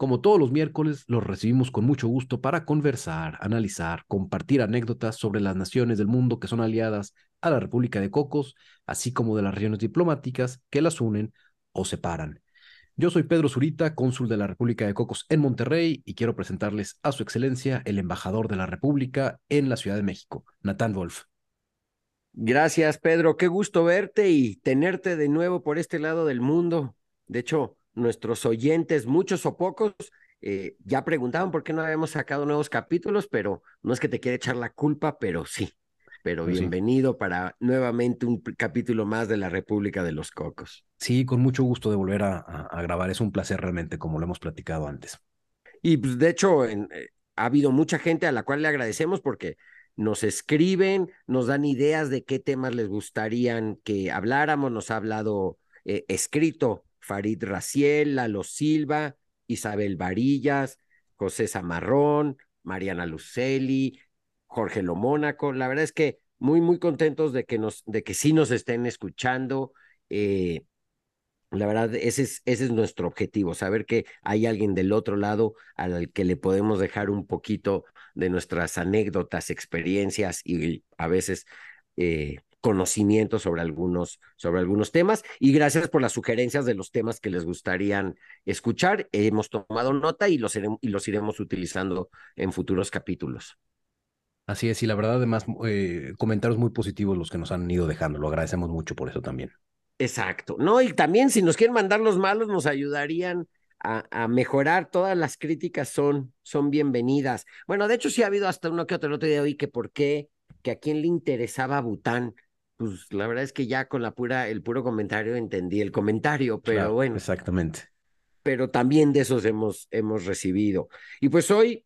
Como todos los miércoles, los recibimos con mucho gusto para conversar, analizar, compartir anécdotas sobre las naciones del mundo que son aliadas a la República de Cocos, así como de las regiones diplomáticas que las unen o separan. Yo soy Pedro Zurita, cónsul de la República de Cocos en Monterrey, y quiero presentarles a su excelencia el embajador de la República en la Ciudad de México, Natán Wolf. Gracias, Pedro. Qué gusto verte y tenerte de nuevo por este lado del mundo. De hecho, nuestros oyentes, muchos o pocos, eh, ya preguntaban por qué no habíamos sacado nuevos capítulos, pero no es que te quiera echar la culpa, pero sí. Pero bienvenido para nuevamente un capítulo más de la República de los Cocos. Sí, con mucho gusto de volver a, grabar. Es un placer realmente, como lo hemos platicado antes. Y pues, de hecho, eh, ha habido mucha gente a la cual le agradecemos porque nos escriben, nos dan ideas de qué temas les gustarían que habláramos. Nos ha hablado eh, escrito Farid Raciel, Lalo Silva, Isabel Varillas, José Zamarrón, Mariana Luceli, Jorge Lomónaco. La verdad es que muy, muy contentos de que, nos, de que sí nos estén escuchando. Eh, la verdad, ese es, ese es nuestro objetivo, saber que hay alguien del otro lado al que le podemos dejar un poquito de nuestras anécdotas, experiencias y a veces eh, conocimiento sobre algunos, sobre algunos temas. Y gracias por las sugerencias de los temas que les gustarían escuchar. Hemos tomado nota y los, y los iremos utilizando en futuros capítulos. Así es, y la verdad, además, eh, comentarios muy positivos los que nos han ido dejando. Lo agradecemos mucho por eso también. Exacto. No, y también si nos quieren mandar los malos, nos ayudarían a, mejorar. Todas las críticas son, son bienvenidas. Bueno, de hecho, sí ha habido hasta uno que otro el otro día hoy que por qué, que a quién le interesaba Bután. Pues la verdad es que ya con la pura, el puro comentario entendí el comentario, pero bueno. Exactamente. Pero también de esos hemos, hemos recibido. Y pues hoy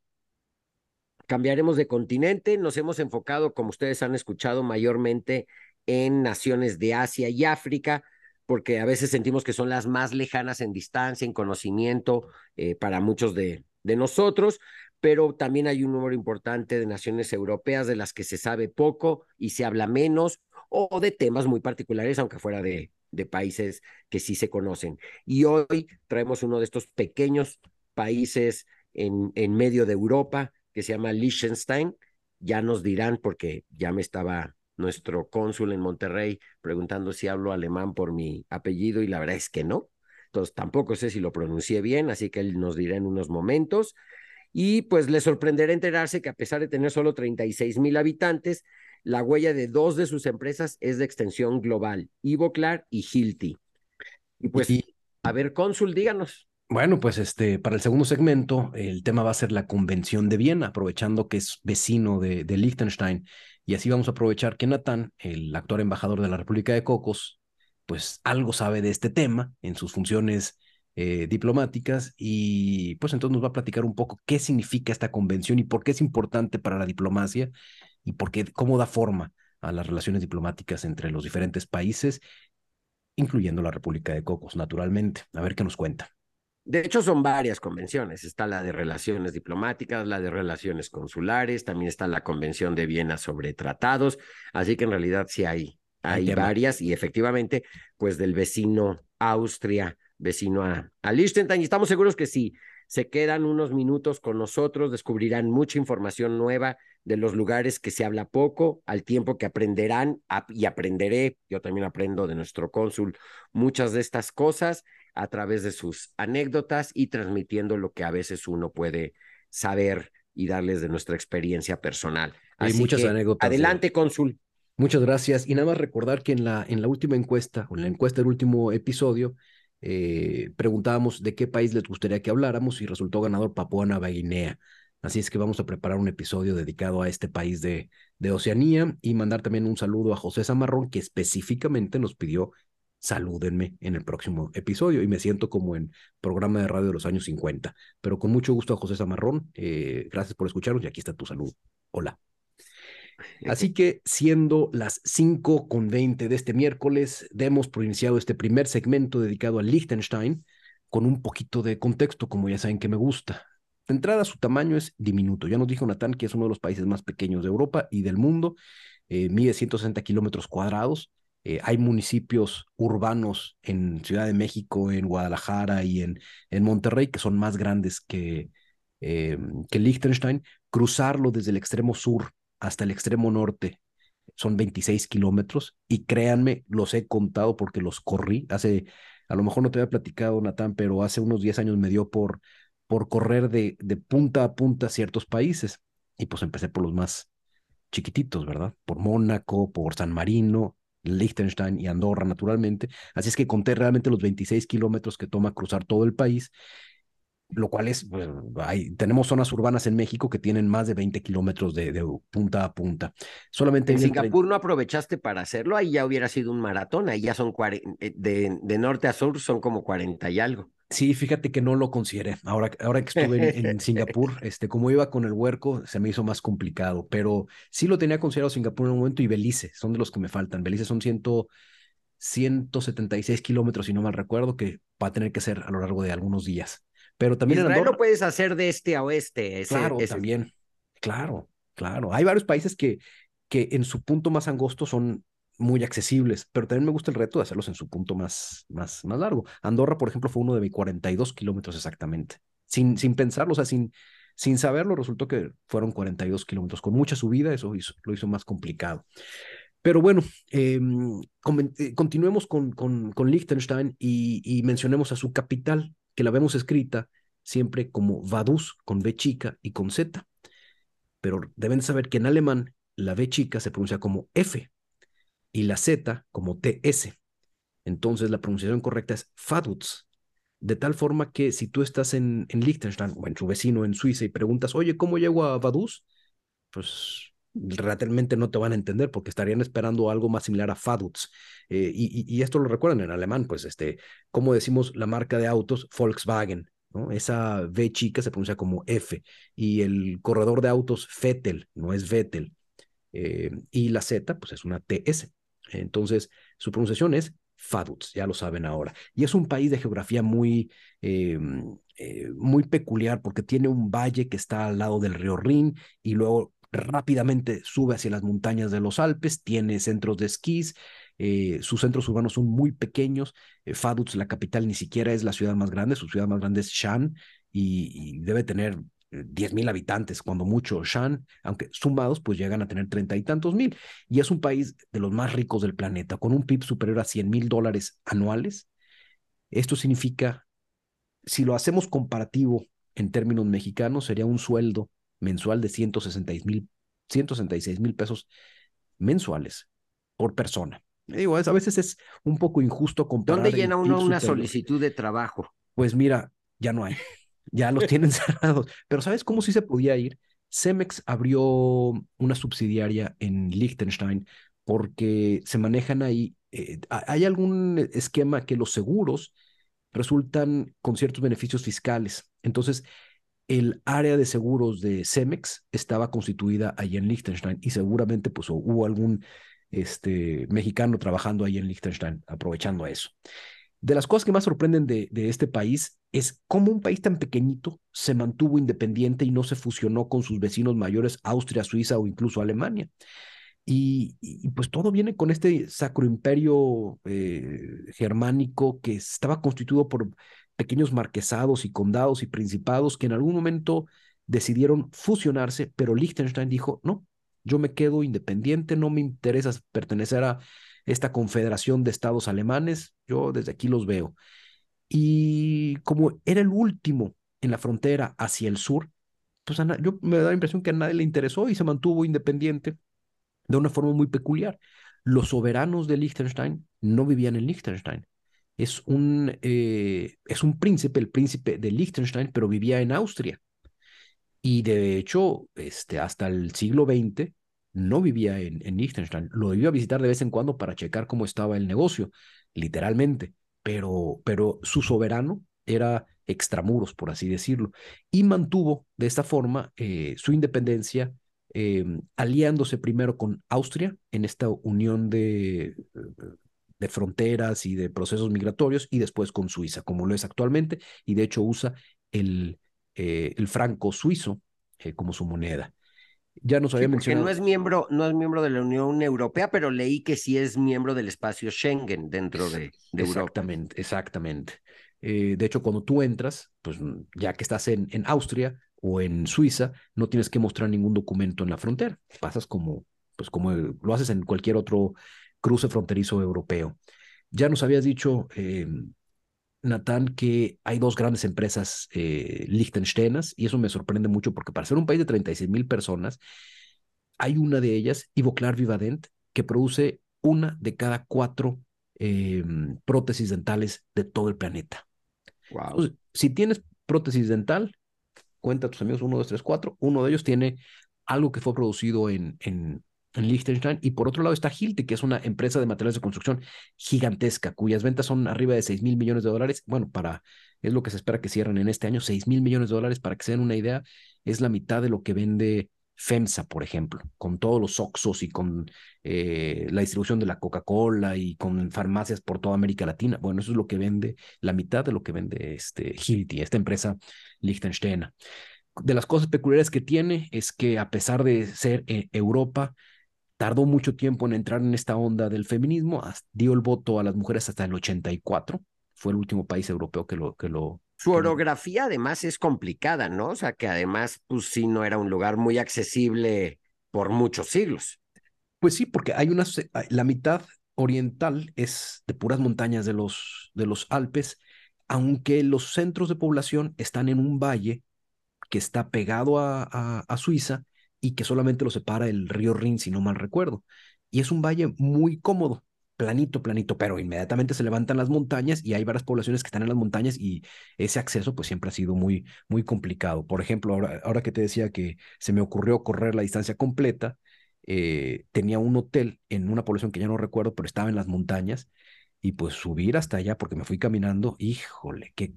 cambiaremos de continente. Nos hemos enfocado, como ustedes han escuchado, mayormente en naciones de Asia y África, porque a veces sentimos que son las más lejanas en distancia, en conocimiento eh, para muchos de, de nosotros, pero también hay un número importante de naciones europeas de las que se sabe poco y se habla menos, o de temas muy particulares, aunque fuera de, países que sí se conocen. Y hoy traemos uno de estos pequeños países en, en medio de Europa que se llama Liechtenstein. Ya nos dirán, porque ya me estaba nuestro cónsul en Monterrey preguntando si hablo alemán por mi apellido y la verdad es que no. Entonces tampoco sé si lo pronuncié bien, así que él nos dirá en unos momentos. Y pues le sorprenderá enterarse que a pesar de tener solo 36 mil habitantes, la huella de dos de sus empresas es de extensión global, Ivoclar y Hilti. Y pues, a ver, cónsul, díganos. Bueno, pues este, para el segundo segmento, el tema va a ser la Convención de Viena, aprovechando que es vecino de, de Liechtenstein y así vamos a aprovechar que Natán, el actual embajador de la República de Cocos, pues algo sabe de este tema en sus funciones eh, diplomáticas y pues entonces nos va a platicar un poco qué significa esta convención y por qué es importante para la diplomacia y por qué, cómo da forma a las relaciones diplomáticas entre los diferentes países, incluyendo la República de Cocos, naturalmente. A ver qué nos cuenta. De hecho, son varias convenciones. Está la de relaciones diplomáticas, la de relaciones consulares, también está la Convención de Viena sobre tratados. Así que en realidad sí hay, hay varias y efectivamente, pues del vecino Austria, vecino a, a Liechtenstein. Y estamos seguros que si se quedan unos minutos con nosotros, descubrirán mucha información nueva de los lugares que se habla poco, al tiempo que aprenderán y aprenderé, yo también aprendo de nuestro cónsul muchas de estas cosas a través de sus anécdotas y transmitiendo lo que a veces uno puede saber y darles de nuestra experiencia personal. Hay muchas anécdotas. Adelante, cónsul. Muchas gracias. Y nada más recordar que en la, en la última encuesta, o en la encuesta del último episodio, eh, preguntábamos de qué país les gustaría que habláramos y resultó ganador Papua Nueva Guinea. Así es que vamos a preparar un episodio dedicado a este país de, de Oceanía y mandar también un saludo a José Zamarrón, que específicamente nos pidió salúdenme en el próximo episodio y me siento como en programa de radio de los años 50. Pero con mucho gusto a José Zamarrón, eh, gracias por escucharnos y aquí está tu salud. Hola. Así que siendo las 5 con 20 de este miércoles, demos iniciado este primer segmento dedicado a Liechtenstein con un poquito de contexto, como ya saben que me gusta. De entrada, su tamaño es diminuto. Ya nos dijo Natán que es uno de los países más pequeños de Europa y del mundo. Eh, mide 160 kilómetros cuadrados. Eh, hay municipios urbanos en Ciudad de México, en Guadalajara y en, en Monterrey que son más grandes que, eh, que Liechtenstein. Cruzarlo desde el extremo sur hasta el extremo norte son 26 kilómetros y créanme, los he contado porque los corrí. Hace, a lo mejor no te había platicado, Natán, pero hace unos 10 años me dio por, por correr de, de punta a punta ciertos países y pues empecé por los más chiquititos, ¿verdad? Por Mónaco, por San Marino, Liechtenstein y Andorra, naturalmente. Así es que conté realmente los 26 kilómetros que toma cruzar todo el país, lo cual es, pues, hay, tenemos zonas urbanas en México que tienen más de 20 kilómetros de, de, punta a punta. Solamente en Singapur no aprovechaste para hacerlo, ahí ya hubiera sido un maratón, ahí ya son eh, de, de norte a sur son como 40 y algo. Sí, fíjate que no lo consideré. Ahora, ahora que estuve en, en, Singapur, este, como iba con el huerco, se me hizo más complicado, pero sí lo tenía considerado Singapur en un momento y Belice, son de los que me faltan. Belice son ciento, 176 kilómetros, si no mal recuerdo, que va a tener que ser a lo largo de algunos días. Pero también Israel en Andorra, lo puedes hacer de este a oeste. Ese, claro, ese... también. Claro, claro. Hay varios países que, que en su punto más angosto son muy accesibles, pero también me gusta el reto de hacerlos en su punto más, más, más largo. Andorra, por ejemplo, fue uno de 42 kilómetros exactamente, sin, sin pensarlo, o sea, sin, sin saberlo, resultó que fueron 42 kilómetros, con mucha subida, eso hizo, lo hizo más complicado. Pero bueno, eh, continuemos con, con, con Liechtenstein y, y, mencionemos a su capital, que la vemos escrita siempre como Vaduz, con B chica y con Z. Pero deben saber que en alemán la B chica se pronuncia como F, y la Z como TS. Entonces la pronunciación correcta es Faduz. De tal forma que si tú estás en, en Liechtenstein o en su vecino en Suiza y preguntas, oye, ¿cómo llego a Vaduz? Pues realmente no te van a entender porque estarían esperando algo más similar a Faduz. Eh, y, y, esto lo recuerdan en alemán, pues, este, como decimos la marca de autos Volkswagen, ¿no? Esa V chica se pronuncia como F y el corredor de autos Vettel, no es Vettel. Eh, y la Z, pues es una TS. Entonces, su pronunciación es Faduz, ya lo saben ahora. Y es un país de geografía muy, eh, muy peculiar porque tiene un valle que está al lado del río Rin y luego rápidamente sube hacia las montañas de los Alpes, tiene centros de esquís, eh, sus centros urbanos son muy pequeños. Eh, Faduz, la capital, ni siquiera es la ciudad más grande, su ciudad más grande es Shan y, y debe tener 10 mil habitantes, cuando mucho, Shan, aunque sumados, pues llegan a tener treinta y tantos mil. Y es un país de los más ricos del planeta, con un PIB superior a 100 mil dólares anuales. Esto significa, si lo hacemos comparativo en términos mexicanos, sería un sueldo mensual de 166 mil 166 mil pesos mensuales por persona. Digo, a veces es un poco injusto comparar. ¿Dónde llena uno una solicitud de trabajo? Pues mira, ya no hay ya los tienen cerrados. Pero ¿sabes cómo sí se podía ir? Cemex abrió una subsidiaria en Liechtenstein porque se manejan ahí, eh, hay algún esquema que los seguros resultan con ciertos beneficios fiscales. Entonces, el área de seguros de Cemex estaba constituida ahí en Liechtenstein y seguramente pues hubo algún este, mexicano trabajando ahí en Liechtenstein, aprovechando eso. De las cosas que más sorprenden de, de, este país es cómo un país tan pequeñito se mantuvo independiente y no se fusionó con sus vecinos mayores, Austria, Suiza o incluso Alemania. Y, y pues todo viene con este sacro imperio eh, germánico que estaba constituido por pequeños marquesados y condados y principados que en algún momento decidieron fusionarse, pero Liechtenstein dijo, no, yo me quedo independiente, no me interesa pertenecer a esta confederación de estados alemanes, yo desde aquí los veo. Y como era el último en la frontera hacia el sur, pues yo me da la impresión que a nadie le interesó y se mantuvo independiente de una forma muy peculiar. Los soberanos de Liechtenstein no vivían en Liechtenstein. Es un, eh, es un príncipe, el príncipe de Liechtenstein, pero vivía en Austria. Y de hecho, este, hasta el siglo XX, no vivía en, en Liechtenstein, lo iba a visitar de vez en cuando para checar cómo estaba el negocio, literalmente, pero, pero su soberano era extramuros, por así decirlo, y mantuvo de esta forma eh, su independencia, em, aliándose primero con Austria en esta unión de, de fronteras y de procesos migratorios, y después con Suiza, como lo es actualmente, y de hecho usa el, eh, el franco suizo eh, como su moneda. Ya nos había mencionado. No es, miembro, no es miembro de la Unión Europea, pero leí que sí es miembro del espacio Schengen dentro de, de exactamente, Exactamente, eh, de hecho, cuando tú entras, pues ya que estás en, en Austria o en Suiza, no tienes que mostrar ningún documento en la frontera. Pasas como, pues como lo haces en cualquier otro cruce fronterizo europeo. Ya nos habías dicho, eh, Natán, que hay dos grandes empresas eh, liechtensteinas y eso me sorprende mucho porque para ser un país de 36 mil personas, hay una de ellas, Ivoclar Vivadent, que produce una de cada cuatro em, prótesis dentales de todo el planeta. Wow. si tienes prótesis dental, cuenta a tus amigos 1, 2, 3, 4, uno de ellos tiene algo que fue producido en, en, en Liechtenstein. Y por otro lado está Hilti, que es una empresa de materiales de construcción gigantesca, cuyas ventas son arriba de 6 mil millones de dólares. Bueno, para, es lo que se espera que cierren en este año, 6 mil millones de dólares, para que se den una idea, es la mitad de lo que vende FEMSA, por ejemplo, con todos los Oxos y con eh, la distribución de la Coca-Cola y con farmacias por toda América Latina. Bueno, eso es lo que vende, la mitad de lo que vende este Hilti, esta empresa Liechtenstein. De las cosas peculiares que tiene es que a pesar de ser eh, Europa, tardó mucho tiempo en entrar en esta onda del feminismo, dio el voto a las mujeres hasta el 84, fue el último país europeo que lo... Que lo Su orografía además es complicada, ¿no? O sea, que además, pues sí, no era un lugar muy accesible por muchos siglos. Pues sí, porque hay una, la mitad oriental es de puras montañas de los, de los Alpes, aunque los centros de población están en un valle que está pegado a, a Suiza y que solamente lo separa el río Rin, si no mal recuerdo. Y es un valle muy cómodo, planito, planito, pero inmediatamente se levantan las montañas y hay varias poblaciones que están en las montañas y ese acceso pues siempre ha sido muy, muy complicado. Por ejemplo, ahora, ahora que te decía que se me ocurrió correr la distancia completa, eh, tenía un hotel en una población que ya no recuerdo, pero estaba en las montañas y pues subir hasta allá porque me fui caminando, híjole, que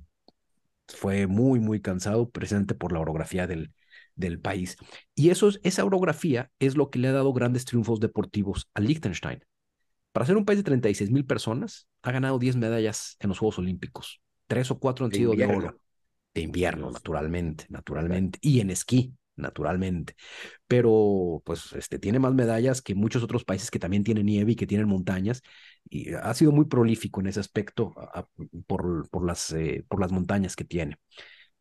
fue muy, muy cansado precisamente por la orografía del, del país. Y eso, esa orografía es lo que le ha dado grandes triunfos deportivos a Liechtenstein. Para ser un país de 36 mil personas, ha ganado 10 medallas en los Juegos Olímpicos. Tres o cuatro han sido de oro. De invierno, naturalmente, naturalmente. Y en esquí, naturalmente. Pero, pues, este, tiene más medallas que muchos otros países que también tienen nieve y que tienen montañas. Y ha sido muy prolífico en ese aspecto por, por, las, eh, por las montañas que tiene.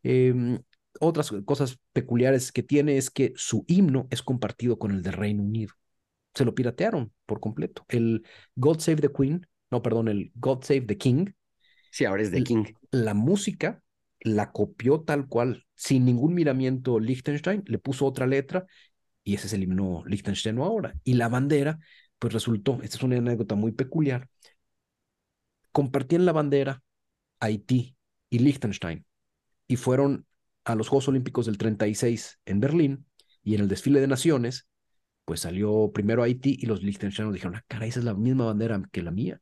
Eh, otras cosas peculiares que tiene es que su himno es compartido con el del Reino Unido. Se lo piratearon por completo. El God Save the Queen, no, perdón, el God Save the King. Sí, ahora es The King. La música la copió tal cual, sin ningún miramiento Liechtenstein, le puso otra letra y ese es el himno Liechtenstein ahora. Y la bandera, pues resultó, esta es una anécdota muy peculiar, compartían la bandera Haití y Liechtenstein y fueron a los Juegos Olímpicos del 36 en Berlín y en el desfile de naciones, pues salió primero Haití y los liechtensteinos dijeron, ah, cara, esa es la misma bandera que la mía.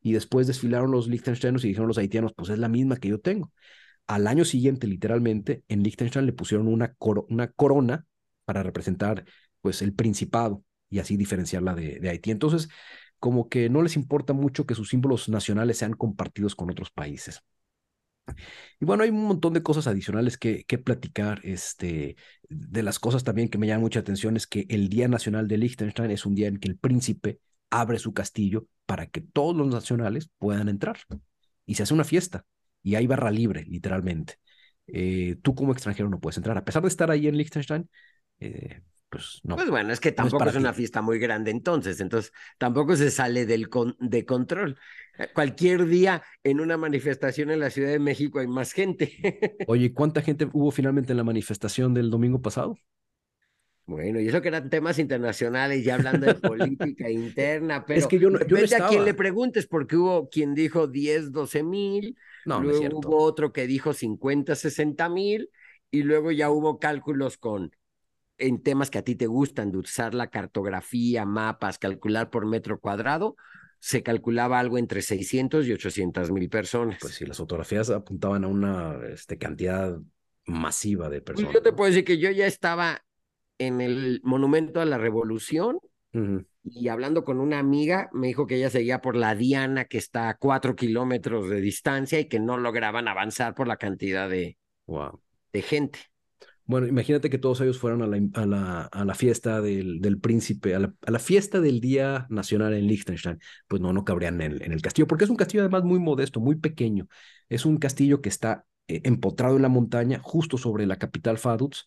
Y después desfilaron los liechtensteinos y dijeron los haitianos, pues es la misma que yo tengo. Al año siguiente, literalmente, en Liechtenstein le pusieron una, corona para representar pues el principado y así diferenciarla de Haití. Entonces, como que no les importa mucho que sus símbolos nacionales sean compartidos con otros países. Y bueno, hay un montón de cosas adicionales que, que platicar. Este, de las cosas también que me llaman mucha atención es que el Día Nacional de Liechtenstein es un día en que el príncipe abre su castillo para que todos los nacionales puedan entrar. Y se hace una fiesta y hay barra libre, literalmente. Eh, tú como extranjero no puedes entrar. A pesar de estar ahí en Liechtenstein, eh, pues no. Pues bueno, es que tampoco es, una fiesta muy grande entonces, entonces tampoco se sale del de control. Eh, cualquier día en una manifestación en la Ciudad de México hay más gente. Oye, ¿cuánta gente hubo finalmente en la manifestación del domingo pasado? Bueno, y eso que eran temas internacionales, ya hablando de política interna, pero es que yo no, yo a quien le preguntes, porque hubo quien dijo 10, 12 mil, no, luego no hubo otro que dijo 50, 60 mil, y luego ya hubo cálculos con en temas que a ti te gustan, de usar la cartografía, mapas, calcular por metro cuadrado, se calculaba algo entre 600 y 800 mil personas. Pues sí, las fotografías apuntaban a una este, cantidad masiva de Pues personas. yo te puedo decir que yo ya estaba en el Monumento a la Revolución y hablando con una amiga, me dijo que ella seguía por la Diana, que está a cuatro kilómetros de distancia y que no lograban avanzar por la cantidad de, Wow. de gente. Bueno, imagínate que todos ellos fueran a la, a la, a la fiesta del, del príncipe, a la, a la fiesta del Día Nacional en Liechtenstein. Pues no, no cabrían en, el- en el castillo, porque es un castillo además muy modesto, muy pequeño. Es un castillo que está eh, empotrado en la montaña, justo sobre la capital Vaduz.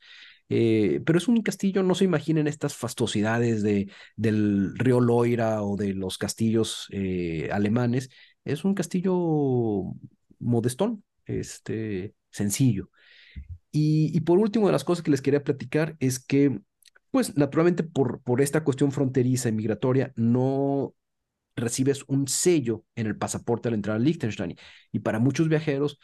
eh, pero es un castillo, no se imaginen estas fastuosidades de, del río Loira o de los castillos eh, alemanes. Es un castillo modestón, este, sencillo. Y, por último, de las cosas que les quería platicar es que, pues naturalmente por, por esta cuestión fronteriza y migratoria, no recibes un sello en el pasaporte al entrar a Liechtenstein. Y para muchos viajeros,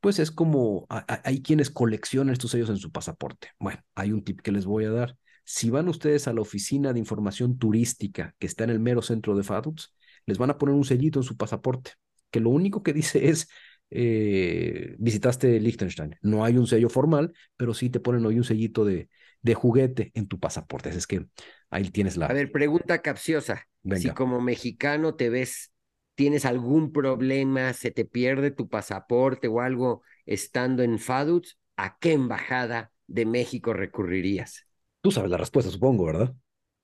pues es como, hay quienes coleccionan estos sellos en su pasaporte. Bueno, hay un tip que les voy a dar. Si van ustedes a la oficina de información turística que está en el mero centro de Vaduz, les van a poner un sellito en su pasaporte, que lo único que dice es, eh, visitaste Liechtenstein. No hay un sello formal, pero sí te ponen hoy un sellito de, de juguete en tu pasaporte. Así es que ahí tienes la... A ver, pregunta capciosa. Si como mexicano te ves, tienes algún problema, se te pierde tu pasaporte o algo estando en FADUTS, ¿a qué embajada de México recurrirías? Tú sabes la respuesta, supongo, ¿verdad?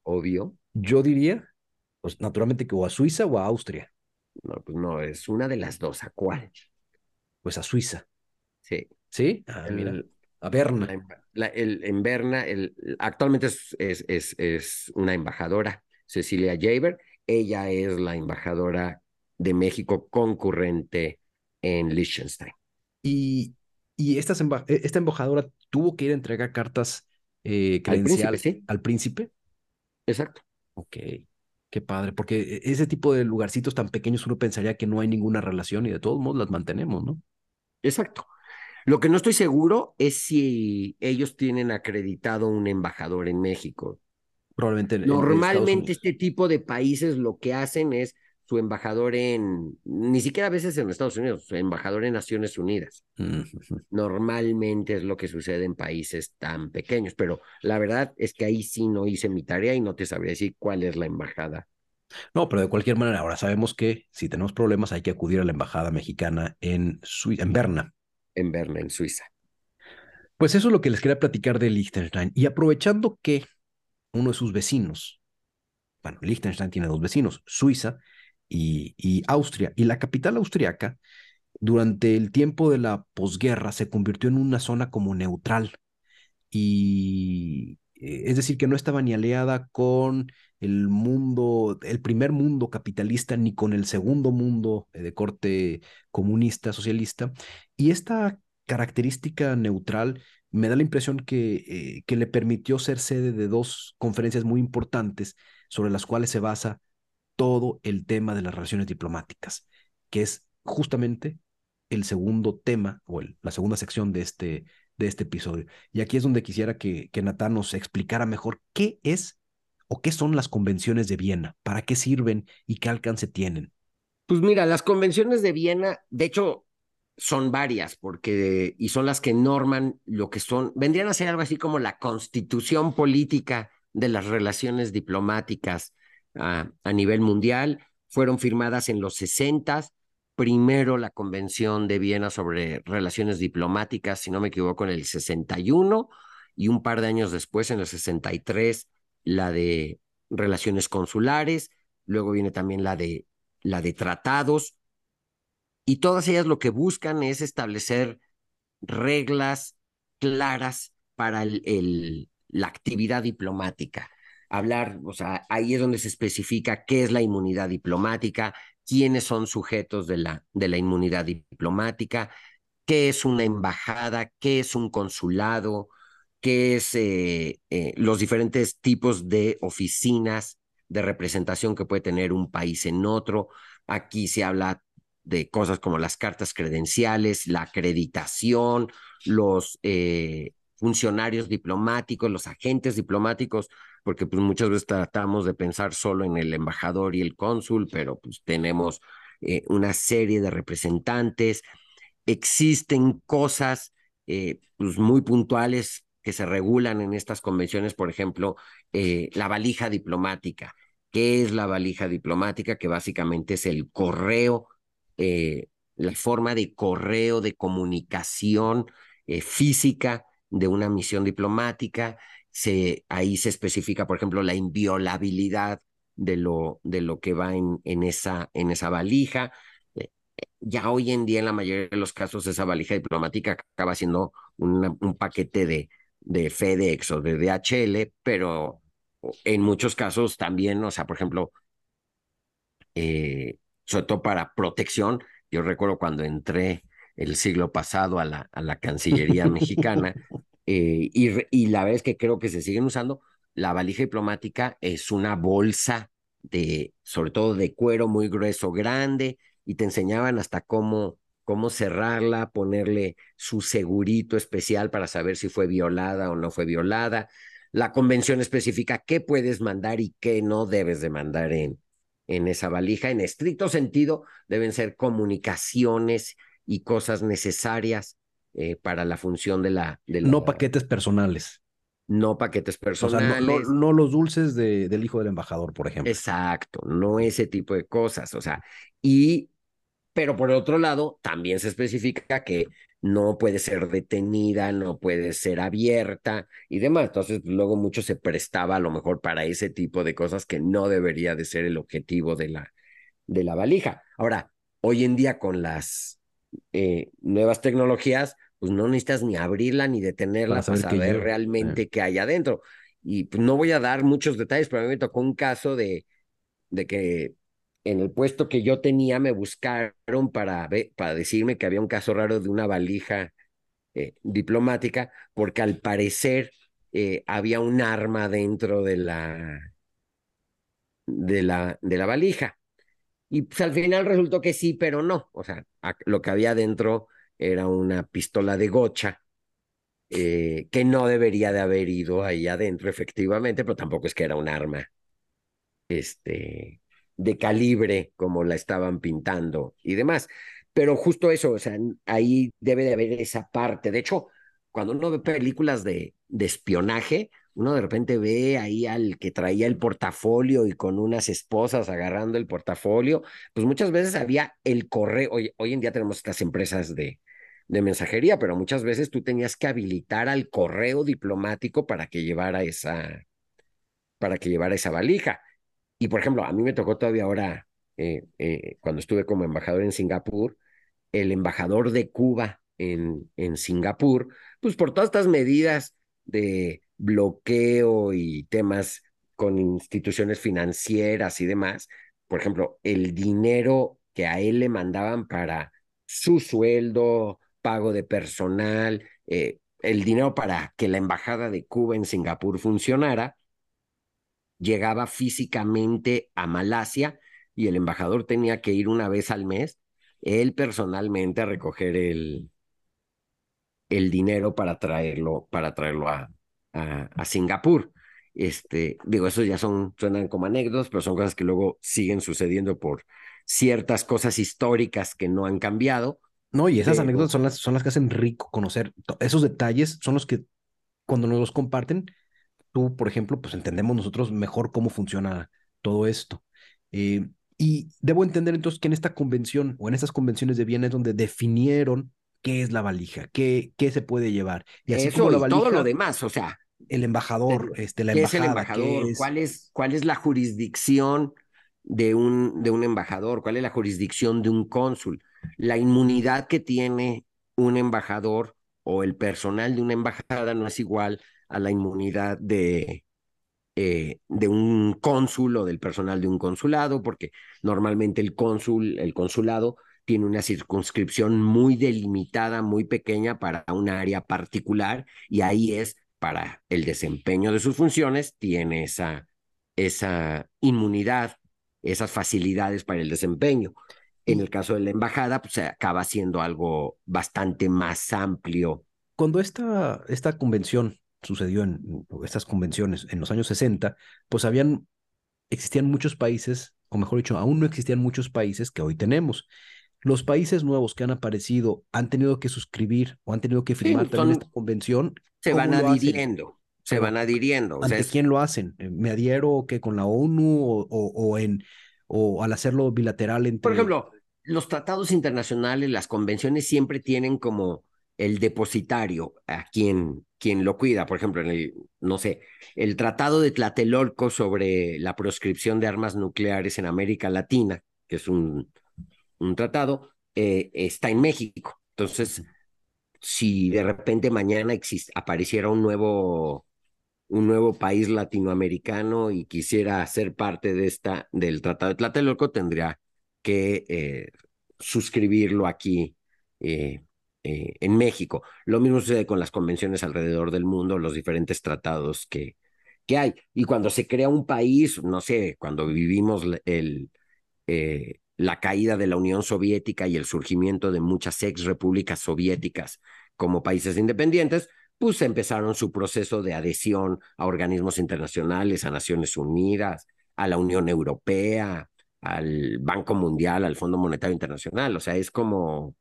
Obvio. Yo diría, pues naturalmente que o a Suiza o a Austria. No, pues no, es una de las dos. ¿A cuál? Pues a Suiza. Sí. ¿Sí? Ah, mira. A Berna. la el- en Berna, el, actualmente es, es, es, es una embajadora, Cecilia Jaber. Ella es la embajadora de México concurrente en Liechtenstein. Y, y emba- e- esta embajadora tuvo que ir a entregar cartas eh, Al príncipe, sí. al príncipe. Exacto. Ok, qué padre, porque e- ese tipo de lugarcitos tan pequeños uno pensaría que no hay ninguna relación y de todos modos las mantenemos, ¿no? Exacto. Lo que no estoy seguro es si ellos tienen acreditado un embajador en México. Probablemente Normalmente este tipo de países lo que hacen es su embajador en, ni siquiera a veces en Estados Unidos, su embajador en Naciones Unidas. Mm. Normalmente es lo que sucede en países tan pequeños, pero la verdad es que ahí sí no hice mi tarea y no te sabría decir cuál es la embajada No, pero de cualquier manera, ahora sabemos que si tenemos problemas hay que acudir a la embajada mexicana en, Sui- en Berna. en Berna, en Suiza. Pues eso es lo que les quería platicar de Liechtenstein. Y aprovechando que uno de sus vecinos, bueno, Liechtenstein tiene dos vecinos, Suiza y, y Austria, y la capital austriaca, durante el tiempo de la posguerra, se convirtió en una zona como neutral. Y es decir, que no estaba ni aliada con el mundo, el primer mundo capitalista, ni con el segundo mundo eh, de corte comunista, socialista. Y esta característica neutral me da la impresión que, eh, que le permitió ser sede de dos conferencias muy importantes sobre las cuales se basa todo el tema de las relaciones diplomáticas, que es justamente el segundo tema o la segunda sección de este, de este episodio. Y aquí es donde quisiera que, que Natán nos explicara mejor qué es o qué son las convenciones de Viena, para qué sirven y qué alcance tienen. Pues mira, las convenciones de Viena, de hecho, son varias, porque, y son las que norman lo que son, vendrían a ser algo así como la constitución política de las relaciones diplomáticas ah, a nivel mundial. Fueron firmadas en los 60, primero la Convención de Viena sobre Relaciones Diplomáticas, si no me equivoco, en el 61, y un par de años después, en el 63, la de Relaciones Consulares, luego viene también la de, la de Tratados, y todas ellas lo que buscan es establecer reglas claras para el, el, la actividad diplomática. Hablar, o sea, ahí es donde se especifica qué es la inmunidad diplomática, quiénes son sujetos de la, de la inmunidad diplomática, qué es una embajada, qué es un consulado, qué es eh, eh, los diferentes tipos de oficinas de representación que puede tener un país en otro. Aquí se habla de cosas como las cartas credenciales, la acreditación, los, eh, funcionarios diplomáticos, los agentes diplomáticos, porque pues muchas veces tratamos de pensar solo en el embajador y el cónsul, pero pues tenemos eh, una serie de representantes. Existen cosas eh, pues, muy puntuales que se regulan en estas convenciones, por ejemplo, eh, la valija diplomática. ¿Qué es la valija diplomática? Que básicamente es el correo, la forma de correo, de comunicación física de una misión diplomática. Se, ahí se especifica, por ejemplo, la inviolabilidad de lo, de lo que va en, en, esa, en esa valija. Eh, ya hoy en día, en la mayoría de los casos, esa valija diplomática acaba siendo un paquete de, de FedEx o de DHL, pero en muchos casos también, o sea, por ejemplo, eh, sobre todo para protección, yo recuerdo cuando entré el siglo pasado a la, a la Cancillería mexicana, eh, y, y la vez que creo que se siguen usando, la valija diplomática es una bolsa de, sobre todo de cuero muy grueso, grande, y te enseñaban hasta cómo, cómo cerrarla, ponerle su segurito especial para saber si fue violada o no fue violada. La convención especifica qué puedes mandar y qué no debes de mandar en, en esa valija. En estricto sentido, deben ser comunicaciones y cosas necesarias eh, para la función de la, No paquetes personales. No paquetes personales. no, los dulces de, del hijo del embajador, por ejemplo. Exacto, no ese tipo de cosas. O sea, y, pero por otro lado, también se especifica que no puede ser detenida, no puede ser abierta y demás. Entonces, luego mucho se prestaba a lo mejor para ese tipo de cosas que no debería de ser el objetivo de la, de la valija. Ahora, hoy en día con las eh, nuevas tecnologías, pues no necesitas ni abrirla ni detenerla para saber, realmente qué hay adentro. Y pues, no voy a dar muchos detalles, pero a mí me tocó un caso de, de que en el puesto que yo tenía me buscaron para, para decirme que había un caso raro de una valija eh, diplomática, porque al parecer eh, había un arma dentro de la, de la, de la valija. Y pues al final resultó que sí, pero no. O sea, lo que había dentro era una pistola de gocha eh, que no debería de haber ido ahí adentro, efectivamente, pero tampoco es que era un arma este, de calibre como la estaban pintando y demás. Pero justo eso, o sea, ahí debe de haber esa parte. De hecho, cuando uno ve películas de, de espionaje, uno de repente ve ahí al que traía el portafolio y con unas esposas agarrando el portafolio, pues muchas veces había el correo, hoy, en día tenemos estas empresas de, de mensajería, pero muchas veces tú tenías que habilitar al correo diplomático para que llevara esa, para que llevara esa valija. Y por ejemplo, a mí me tocó todavía ahora, eh, eh, cuando estuve como embajador en Singapur, el embajador de Cuba en, en Singapur, pues por todas estas medidas de bloqueo y temas con instituciones financieras y demás. Por ejemplo, el dinero que a él le mandaban para su sueldo, pago de personal, eh, el dinero para que la embajada de Cuba en Singapur funcionara, llegaba físicamente a Malasia y el embajador tenía que ir una vez al mes, él personalmente a recoger el, el dinero para traerlo, para traerlo a, a, Singapur. Este, digo, eso ya son, suenan como anécdotas, pero son cosas que luego siguen sucediendo por ciertas cosas históricas que no han cambiado. No, y esas anécdotas son las, son las que hacen rico conocer. Esos detalles son los que cuando nos los comparten, tú, por ejemplo, pues entendemos nosotros mejor cómo funciona todo esto. Eh, y debo entender entonces que en esta convención o en estas convenciones de bienes donde definieron qué es la valija, qué, qué se puede llevar. Y así Eso, como la valija, todo lo demás, o sea. El embajador, este, la ¿qué embajada. es el embajador? ¿Cuál, es, ¿Cuál es la jurisdicción de un, de un embajador? ¿Cuál es la jurisdicción de un cónsul? La inmunidad que tiene un embajador o el personal de una embajada no es igual a la inmunidad de, eh, de un cónsul o del personal de un consulado, porque normalmente el cónsul, el consulado, tiene una circunscripción muy delimitada, muy pequeña para un área particular y ahí es para el desempeño de sus funciones, tiene esa, esa inmunidad, esas facilidades para el desempeño. En el caso de la embajada, pues acaba siendo algo bastante más amplio cuando esta, esta convención sucedió en estas convenciones en los años 60, pues habían, existían muchos países, o mejor dicho, aún no existían muchos países que hoy tenemos. Los países nuevos que han aparecido han tenido que suscribir o han tenido que firmar también esta convención. Se van adhiriendo, se van adhiriendo. ¿Ante quién lo hacen? ¿Me adhiero que con la ONU o, o, en, o al hacerlo bilateral entre... Por ejemplo, los tratados internacionales, las convenciones siempre tienen como el depositario a quien, quien lo cuida. Por ejemplo, en el, no sé, el Tratado de Tlatelolco sobre la proscripción de armas nucleares en América Latina, que es un, un tratado, eh, está en México. Entonces, si de repente mañana apareciera un nuevo, un nuevo país latinoamericano y quisiera ser parte de esta, del Tratado de Tlatelolco, tendría que eh, suscribirlo aquí eh, en México. Lo mismo sucede con las convenciones alrededor del mundo, los diferentes tratados que, que hay. Y cuando se crea un país, no sé, cuando vivimos el, la caída de la Unión Soviética y el surgimiento de muchas ex repúblicas soviéticas como países independientes, pues empezaron su proceso de adhesión a organismos internacionales, a Naciones Unidas, a la Unión Europea, al Banco Mundial, al Fondo Monetario Internacional. O sea, es como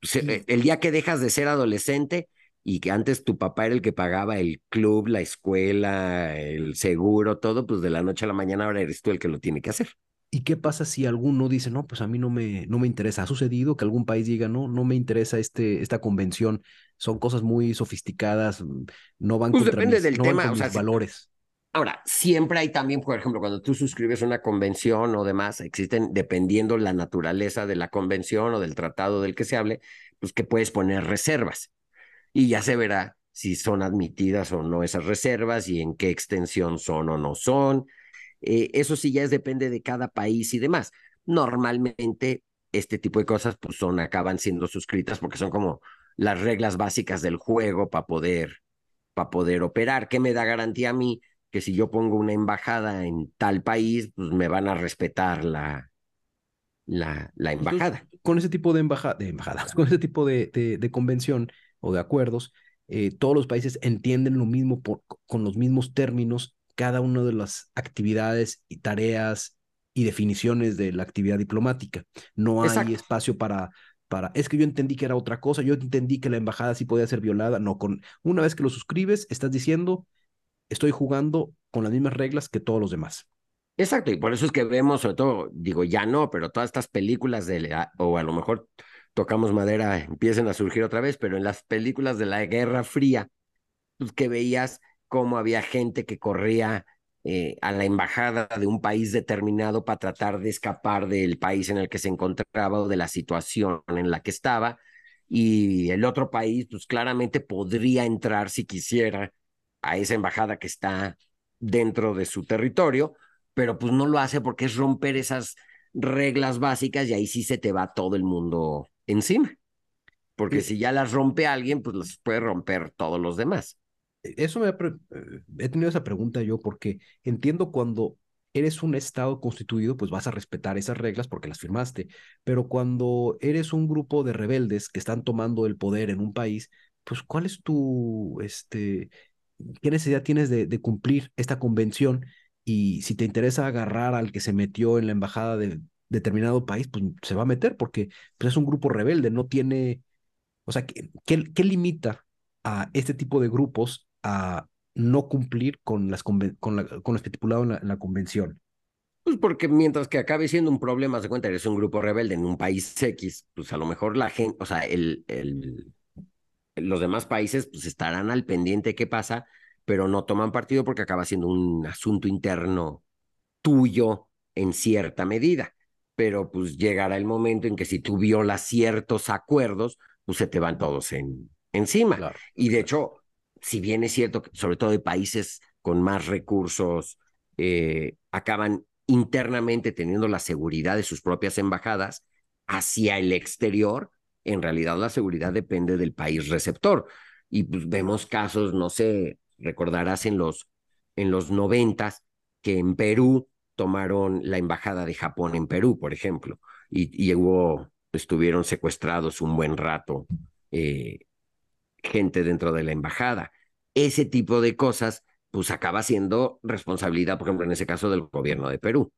pues, e, el día que dejas de ser adolescente y que antes tu papá era el que pagaba el club, la escuela, el seguro, todo, pues de la noche a la mañana ahora eres tú el que lo tiene que hacer. ¿Y qué pasa si alguno dice, no, pues a mí no me, no me interesa? ¿Ha sucedido que algún país diga, no, no me interesa este, esta convención? Son cosas muy sofisticadas, mm, no van pues depende del tema, o sea, valores. Ahora, siempre hay también, por ejemplo, cuando tú suscribes una convención o demás, existen, dependiendo la naturaleza de la convención o del tratado del que se hable, pues que puedes poner reservas. Y ya se verá si son admitidas o no esas reservas y en qué extensión son o no son. Eh, eso sí ya es, depende de cada país y demás. Normalmente este tipo de cosas pues son, acaban siendo suscritas porque son como las reglas básicas del juego para poder, para poder operar. ¿Qué me da garantía a mí? que si yo pongo una embajada en tal país, pues me van a respetar la, la, la embajada. con ese tipo de, de embajadas, con ese tipo de, de, convención o de acuerdos, eh, todos los países entienden lo mismo por, con los mismos términos, cada una de las actividades y tareas y definiciones de la actividad diplomática. No hay espacio para, para, es que yo entendí que era otra cosa, yo entendí que la embajada sí podía ser violada. No, con una vez que lo suscribes, estás diciendo, estoy jugando con las mismas reglas que todos los demás. Exacto, y por eso es que vemos, sobre todo, digo, ya no, pero todas estas películas de, o a lo mejor tocamos madera, empiecen a surgir otra vez, pero en las películas de la Guerra Fría, pues que veías cómo había gente que corría eh, a la embajada de un país determinado para tratar de escapar del país en el que se encontraba o de la situación en la que estaba, y el otro país, pues claramente podría entrar si quisiera a esa embajada que está dentro de su territorio, pero pues no lo hace porque es romper esas reglas básicas y ahí sí se te va todo el mundo encima. Porque si ya las rompe alguien, pues las puede romper todos los demás. E, eso me ha eh, he tenido esa pregunta yo porque entiendo cuando eres un estado constituido, pues vas a respetar esas reglas porque las firmaste, pero cuando eres un grupo de rebeldes que están tomando el poder en un país, pues ¿cuál es tu este ¿qué necesidad tienes de, cumplir esta convención? Y si te interesa agarrar al que se metió en la embajada de determinado país, pues se va a meter porque pues, es un grupo rebelde, no tiene, o sea, ¿qué, qué, limita a este tipo de grupos a no cumplir con, las con, con lo estipulado en la, convención? Pues porque mientras que acabe siendo un problema, se cuenta, eres un grupo rebelde en un país X, pues a lo mejor la gente, o sea, el, el, los demás países pues estarán al pendiente de qué pasa, pero no toman partido porque acaba siendo un asunto interno tuyo en cierta medida. Pero pues llegará el momento en que si tú violas ciertos acuerdos, pues se te van todos en, encima. y de hecho, si bien es cierto que sobre todo de países con más recursos, eh, acaban internamente teniendo la seguridad de sus propias embajadas hacia el exterior, en realidad la seguridad depende del país receptor. Y pues vemos casos, no sé, recordarás en los, en los noventas que en Perú tomaron la embajada de Japón en Perú, por ejemplo, y, y estuvieron secuestrados un buen rato eh, gente dentro de la embajada. Ese tipo de cosas, pues acaba siendo responsabilidad, por ejemplo, en ese caso del gobierno de Perú,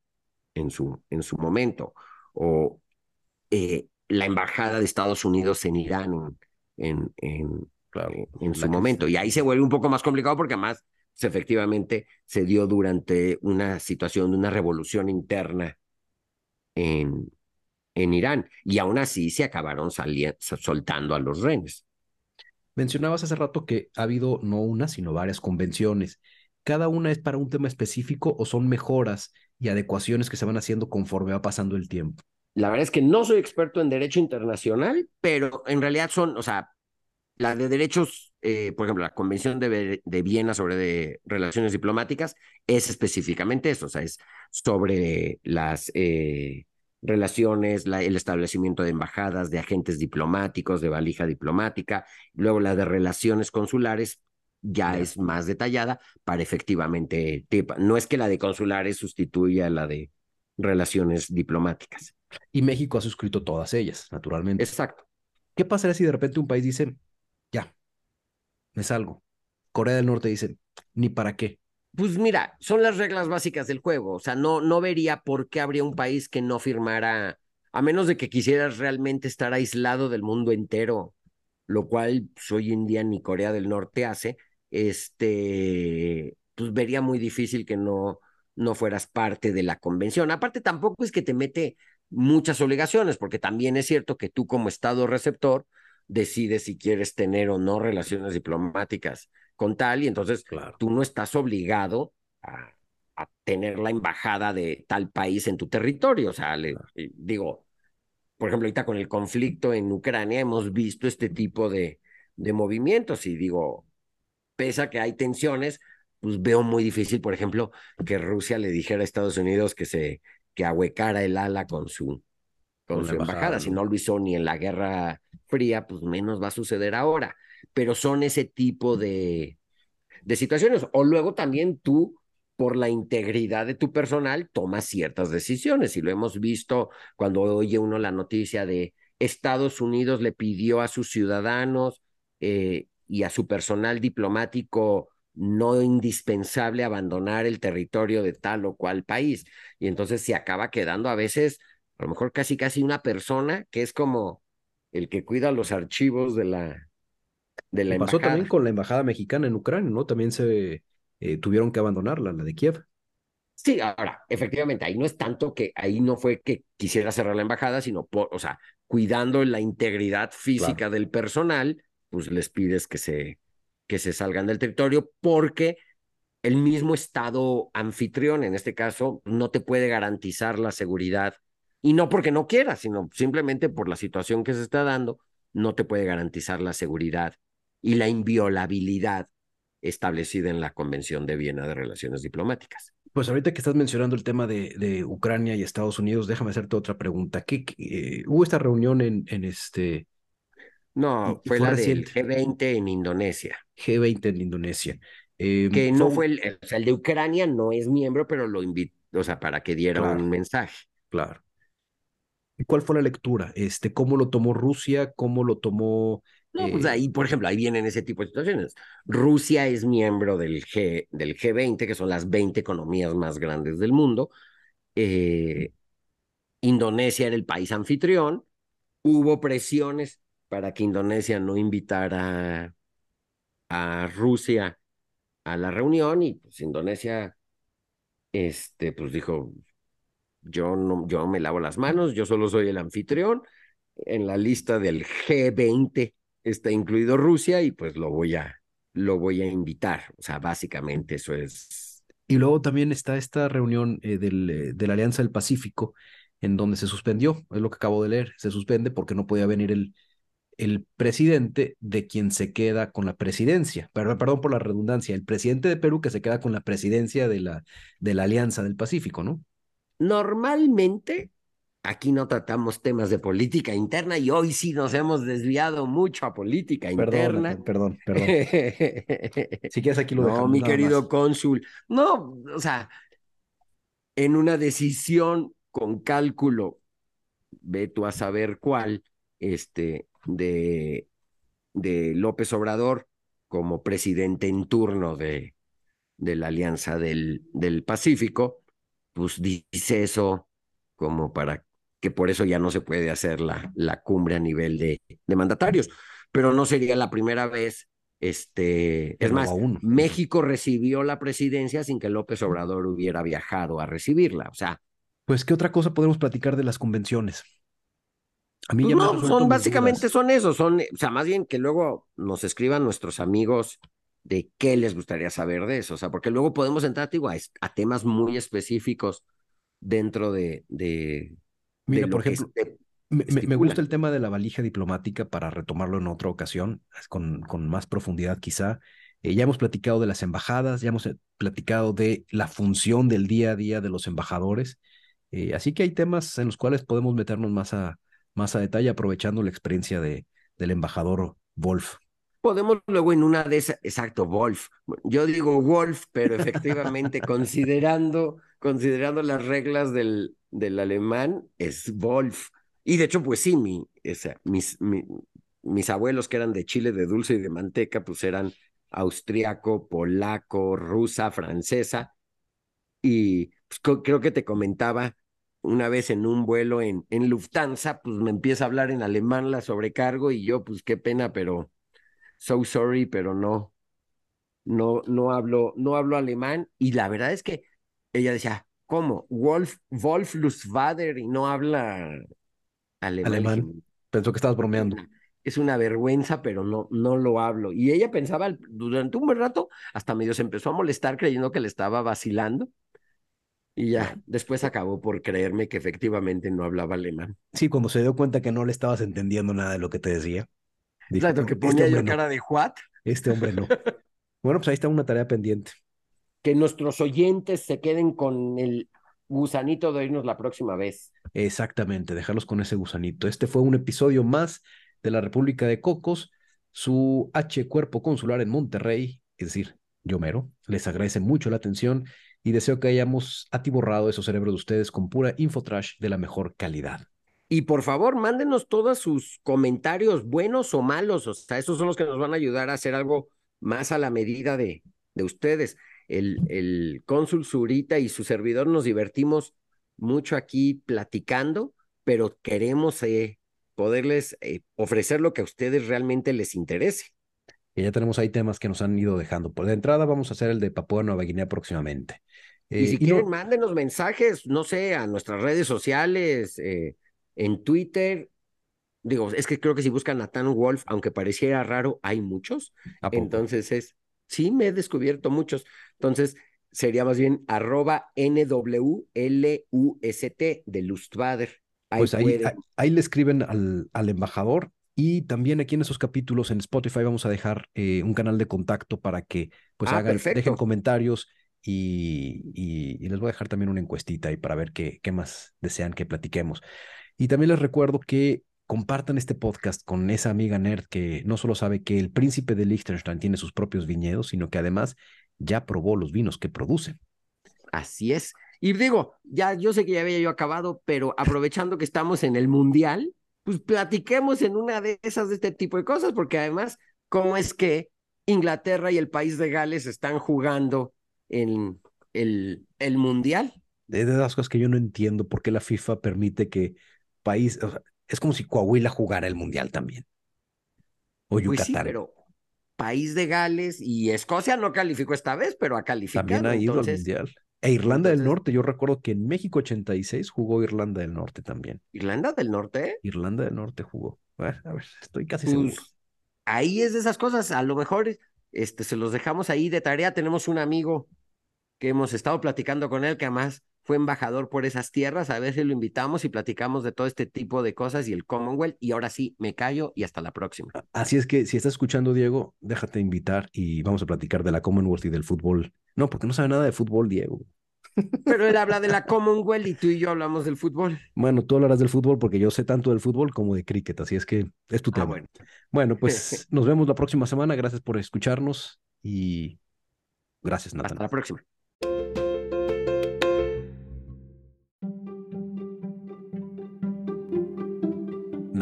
en su, en su momento, o eh, la embajada de Estados Unidos en Irán en, en, en, su momento. Y ahí se vuelve un poco más complicado porque además pues, efectivamente se dio durante una situación de una revolución interna en, en Irán. Y aún así se acabaron soltando a los renes. Mencionabas hace rato que ha habido no una, sino varias convenciones. ¿Cada una es para un tema específico o son mejoras y adecuaciones que se van haciendo conforme va pasando el tiempo? La verdad es que no soy experto en derecho internacional, pero en realidad son, o sea, la de derechos, eh, por ejemplo, la Convención de, de Viena sobre relaciones diplomáticas es específicamente eso, o sea, es sobre las eh, relaciones, el establecimiento de embajadas, de agentes diplomáticos, de valija diplomática, luego la de relaciones consulares ya es más detallada para efectivamente, no es que la de consulares sustituya a la de relaciones diplomáticas. Y México ha suscrito todas ellas, naturalmente. Exacto. ¿Qué pasaría si de repente un país dice, ya, me salgo? Corea del Norte dice, ni para qué. Pues mira, son las reglas básicas del juego. O sea, no, no vería por qué habría un país que no firmara, a menos de que quisieras realmente estar aislado del mundo entero, lo cual pues, hoy en día ni Corea del Norte hace, este, pues vería muy difícil que no, no fueras parte de la convención. Aparte, tampoco es que te mete muchas obligaciones, porque también es cierto que tú como Estado receptor decides si quieres tener o no relaciones diplomáticas con tal, y entonces tú no estás obligado a, tener la embajada de tal país en tu territorio. O sea, le, digo, por ejemplo, ahorita con el conflicto en Ucrania hemos visto este tipo de, de movimientos y digo, pese a que hay tensiones, pues veo muy difícil, por ejemplo, que Rusia le dijera a Estados Unidos que se que ahuecara el ala con su con, su embajada. Si no lo hizo ni en la Guerra Fría, pues menos va a suceder ahora pero son ese tipo de, de situaciones. O luego también tú, por la integridad de tu personal, tomas ciertas decisiones. Y lo hemos visto cuando oye uno la noticia de Estados Unidos le pidió a sus ciudadanos eh, y a su personal diplomático no indispensable abandonar el territorio de tal o cual país. Y entonces se acaba quedando a veces, a lo mejor casi casi una persona que es como el que cuida los archivos de la, Pasó también con la embajada mexicana en Ucrania, ¿no? También se eh, tuvieron que abandonarla, la de Kiev. Sí, ahora, efectivamente, ahí no es tanto que ahí no fue que quisiera cerrar la embajada, sino, por, o sea, cuidando la integridad física del personal, pues les pides que se, que se salgan del territorio porque el mismo Estado anfitrión, en este caso, no te puede garantizar la seguridad. Y no porque no quiera, sino simplemente por la situación que se está dando, no te puede garantizar la seguridad y la inviolabilidad establecida en la Convención de Viena de Relaciones Diplomáticas. Pues ahorita que estás mencionando el tema de, de Ucrania y Estados Unidos, déjame hacerte otra pregunta. ¿Qué, eh, ¿Hubo esta reunión en, en este... No, fue, la del G20 en Indonesia. G20 en Indonesia. Em, que no fue, el, o sea, el de Ucrania no es miembro, pero lo invitó, o sea, para que diera un mensaje. Claro. ¿Y cuál fue la lectura? Este, ¿Cómo lo tomó Rusia? ¿Cómo lo tomó no, pues ahí, por ejemplo, ahí vienen ese tipo de situaciones. Rusia es miembro del, G, del G20, que son las 20 economías más grandes del mundo. Eh, Indonesia era el país anfitrión. Hubo presiones para que Indonesia no invitara a Rusia a la reunión y pues Indonesia este pues dijo yo no yo me lavo las manos, yo solo soy el anfitrión en la lista del G20 está incluido Rusia y pues lo voy a, lo voy a invitar. O sea, básicamente eso es. Y luego también está esta reunión eh, del, eh, de la Alianza del Pacífico, en donde se suspendió, es lo que acabo de leer, se suspende porque no podía venir el, el presidente de quien se queda con la presidencia, perdón, perdón por la redundancia, el presidente de Perú que se queda con la presidencia de la, de la Alianza del Pacífico, ¿no? Normalmente Aquí no tratamos temas de política interna y hoy sí nos hemos desviado mucho a política interna. Perdón, perdón. si quieres aquí lo No, mi querido cónsul. No, o sea, en una decisión con cálculo, ve tú a saber cuál, este, de de López Obrador como presidente en turno de, de la Alianza del, del Pacífico, pues dice eso como para que por eso ya no se puede hacer la, la cumbre a nivel de, de mandatarios. Pero no sería la primera vez este, es más, México recibió la presidencia sin que López Obrador hubiera viajado a recibirla. O sea. Pues, ¿qué otra cosa podemos platicar de las convenciones? A mí pues no, son básicamente son eso, son, o sea, más bien que luego nos escriban nuestros amigos de qué les gustaría saber de eso, o sea, porque luego podemos entrar a, a temas muy específicos dentro de, de Mira, por ejemplo, me, gusta el tema de la valija diplomática para retomarlo en otra ocasión, con, con más profundidad quizá. Eh, ya hemos platicado de las embajadas, ya hemos eh, platicado de la función del día a día de los embajadores. Eh, así que hay temas en los cuales podemos meternos más a, más a detalle aprovechando la experiencia de, del embajador Wolf. Podemos luego en una de esas, exacto, Wolf. Yo digo Wolf, pero efectivamente considerando, considerando las reglas del, del alemán, es Wolf. Y de hecho, pues sí, mi, mis, mis abuelos que eran de Chile, de dulce y de manteca, pues eran austriaco, polaco, rusa, francesa. Y pues, creo que te comentaba una vez en un vuelo en, en Lufthansa, pues me empieza a hablar en alemán la sobrecargo y yo, pues qué pena, pero so sorry, pero no, no, no hablo, no hablo alemán. Y la verdad es que ella decía, ¿cómo? Wolf, Wolf Lustvader y no habla alemán. Pensó que estabas bromeando. Es una vergüenza, pero no, no lo hablo. Y ella pensaba durante un buen rato, hasta medio se empezó a molestar creyendo que le estaba vacilando. Y ya, después acabó por creerme que efectivamente no hablaba alemán. Sí, cuando se dio cuenta que no le estabas entendiendo nada de lo que te decía. Exacto, que este ponía yo cara de what? Este hombre no. bueno, pues ahí está una tarea pendiente. Que nuestros oyentes se queden con el gusanito de irnos la próxima vez. Exactamente, dejarlos con ese gusanito. Este fue un episodio más de la República de Cocos, su H Cuerpo Consular en Monterrey, es decir, yo mero, les agradece mucho la atención y deseo que hayamos atiborrado esos cerebros de ustedes con pura infotrash de la mejor calidad. Y por favor, mándenos todos sus comentarios, buenos o malos, o sea, esos son los que nos van a ayudar a hacer algo más a la medida de, de ustedes el, el cónsul Zurita y su servidor nos divertimos mucho aquí platicando, pero queremos eh, poderles eh, ofrecer lo que a ustedes realmente les interese. Y ya tenemos ahí temas que nos han ido dejando. Por de entrada vamos a hacer el de Papua Nueva Guinea próximamente. y si eh, quieren, mándenos mensajes, no sé, a nuestras redes sociales, en Twitter. Digo, es que creo que si buscan a Nathan Wolf, aunque pareciera raro, hay muchos. Entonces es Sí, me he descubierto muchos. Entonces, sería más bien arroba NWLUST de Lustvader. pues ahí, ahí, le escriben al, al, embajador y también aquí en esos capítulos en Spotify vamos a dejar eh, un canal de contacto para que pues ah, hagan, dejen comentarios y, y, les voy a dejar también una encuestita ahí para ver qué, qué más desean que platiquemos. Y también les recuerdo que compartan este podcast con esa amiga nerd que no solo sabe que el príncipe de Liechtenstein tiene sus propios viñedos, sino que además ya probó los vinos que producen. Así es. Y digo, ya yo sé que ya había yo acabado, pero aprovechando que estamos en el mundial, pues platiquemos en una de esas de este tipo de cosas, porque además, ¿cómo es que Inglaterra y el país de Gales están jugando en el, el mundial? Es de las cosas que yo no entiendo por qué la FIFA permite que país, es como si Coahuila jugara el Mundial también. O Yucatán. Pues sí, pero país de Gales y Escocia no calificó esta vez, pero ha calificado. También ha ido al Mundial. E Irlanda del Norte, yo recuerdo que en México 86 jugó Irlanda del Norte también. ¿Irlanda del Norte? Irlanda del Norte jugó. a ver, estoy casi pues, seguro. Ahí es de esas cosas, a lo mejor este, se los dejamos ahí de tarea. Tenemos un amigo que hemos estado platicando con él, que además fue embajador por esas tierras, a si lo invitamos y platicamos de todo este tipo de cosas y el Commonwealth. Y ahora sí, me callo y hasta la próxima. Así es que si estás escuchando, Diego, déjate invitar y vamos a platicar de la Commonwealth y del fútbol. No, porque no sabe nada de fútbol, Diego. Pero él habla de la Commonwealth y tú y yo hablamos del fútbol. Bueno, tú hablarás del fútbol porque yo sé tanto del fútbol como de cricket, así es que es tu ah, tema. bueno. bueno, pues nos vemos la próxima semana. Gracias por escucharnos y gracias, Nathan. Hasta la próxima.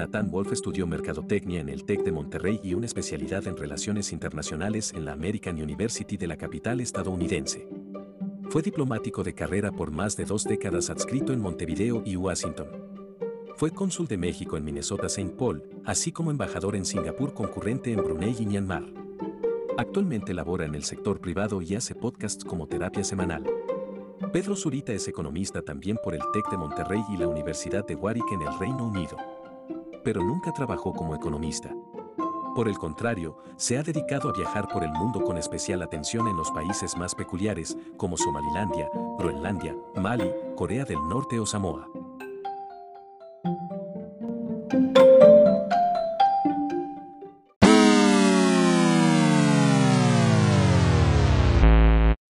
Nathan Wolf estudió mercadotecnia en el TEC de Monterrey y una especialidad en relaciones internacionales en la American University de la capital estadounidense. Fue diplomático de carrera por más de dos décadas adscrito en Montevideo y Washington. Fue cónsul de México en Minnesota-St. Paul, así como embajador en Singapur concurrente en Brunei y Myanmar. Actualmente labora en el sector privado y hace podcasts como terapia semanal. Pedro Zurita es economista también por el TEC de Monterrey y la Universidad de Warwick en el Reino Unido. Pero nunca trabajó como economista. Por el contrario, se ha dedicado a viajar por el mundo con especial atención en los países más peculiares, como Somalilandia, Groenlandia, Mali, Corea del Norte o Samoa.